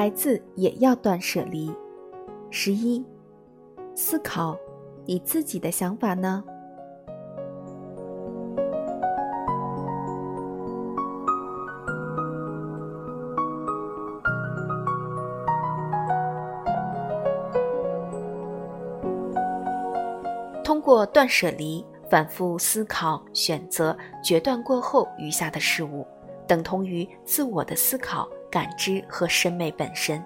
孩子也要断舍离。十一，思考你自己的想法呢？通过断舍离，反复思考、选择、决断过后余下的事物，等同于自我的思考、感知和审美本身。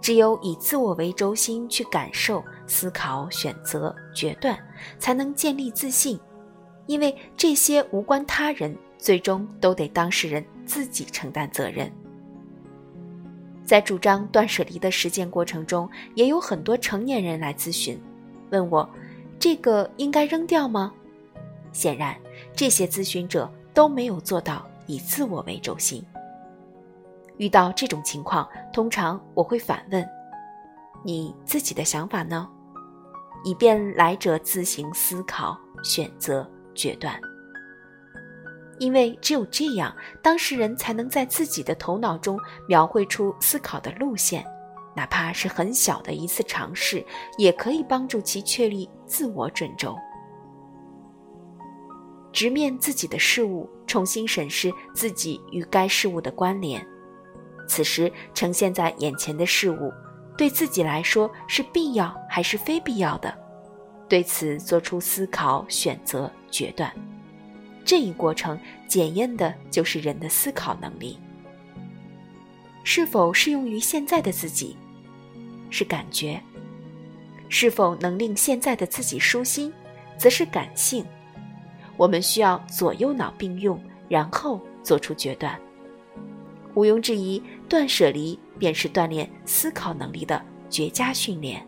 只有以自我为轴心去感受、思考、选择、决断，才能建立自信。因为这些无关他人，最终都得当事人自己承担责任。在主张断舍离的实践过程中，也有很多成年人来咨询，问我。这个应该扔掉吗？显然，这些咨询者都没有做到以自我为中心。遇到这种情况，通常我会反问：“你自己的想法呢？”以便来者自行思考、选择、决断。因为只有这样，当事人才能在自己的头脑中描绘出思考的路线。哪怕是很小的一次尝试，也可以帮助其确立自我准轴。直面自己的事物，重新审视自己与该事物的关联。此时呈现在眼前的事物，对自己来说是必要还是非必要的？对此做出思考、选择、决断。这一过程检验的就是人的思考能力，是否适用于现在的自己。是感觉，是否能令现在的自己舒心，则是感性。我们需要左右脑并用，然后做出决断。毋庸置疑，断舍离便是锻炼思考能力的绝佳训练。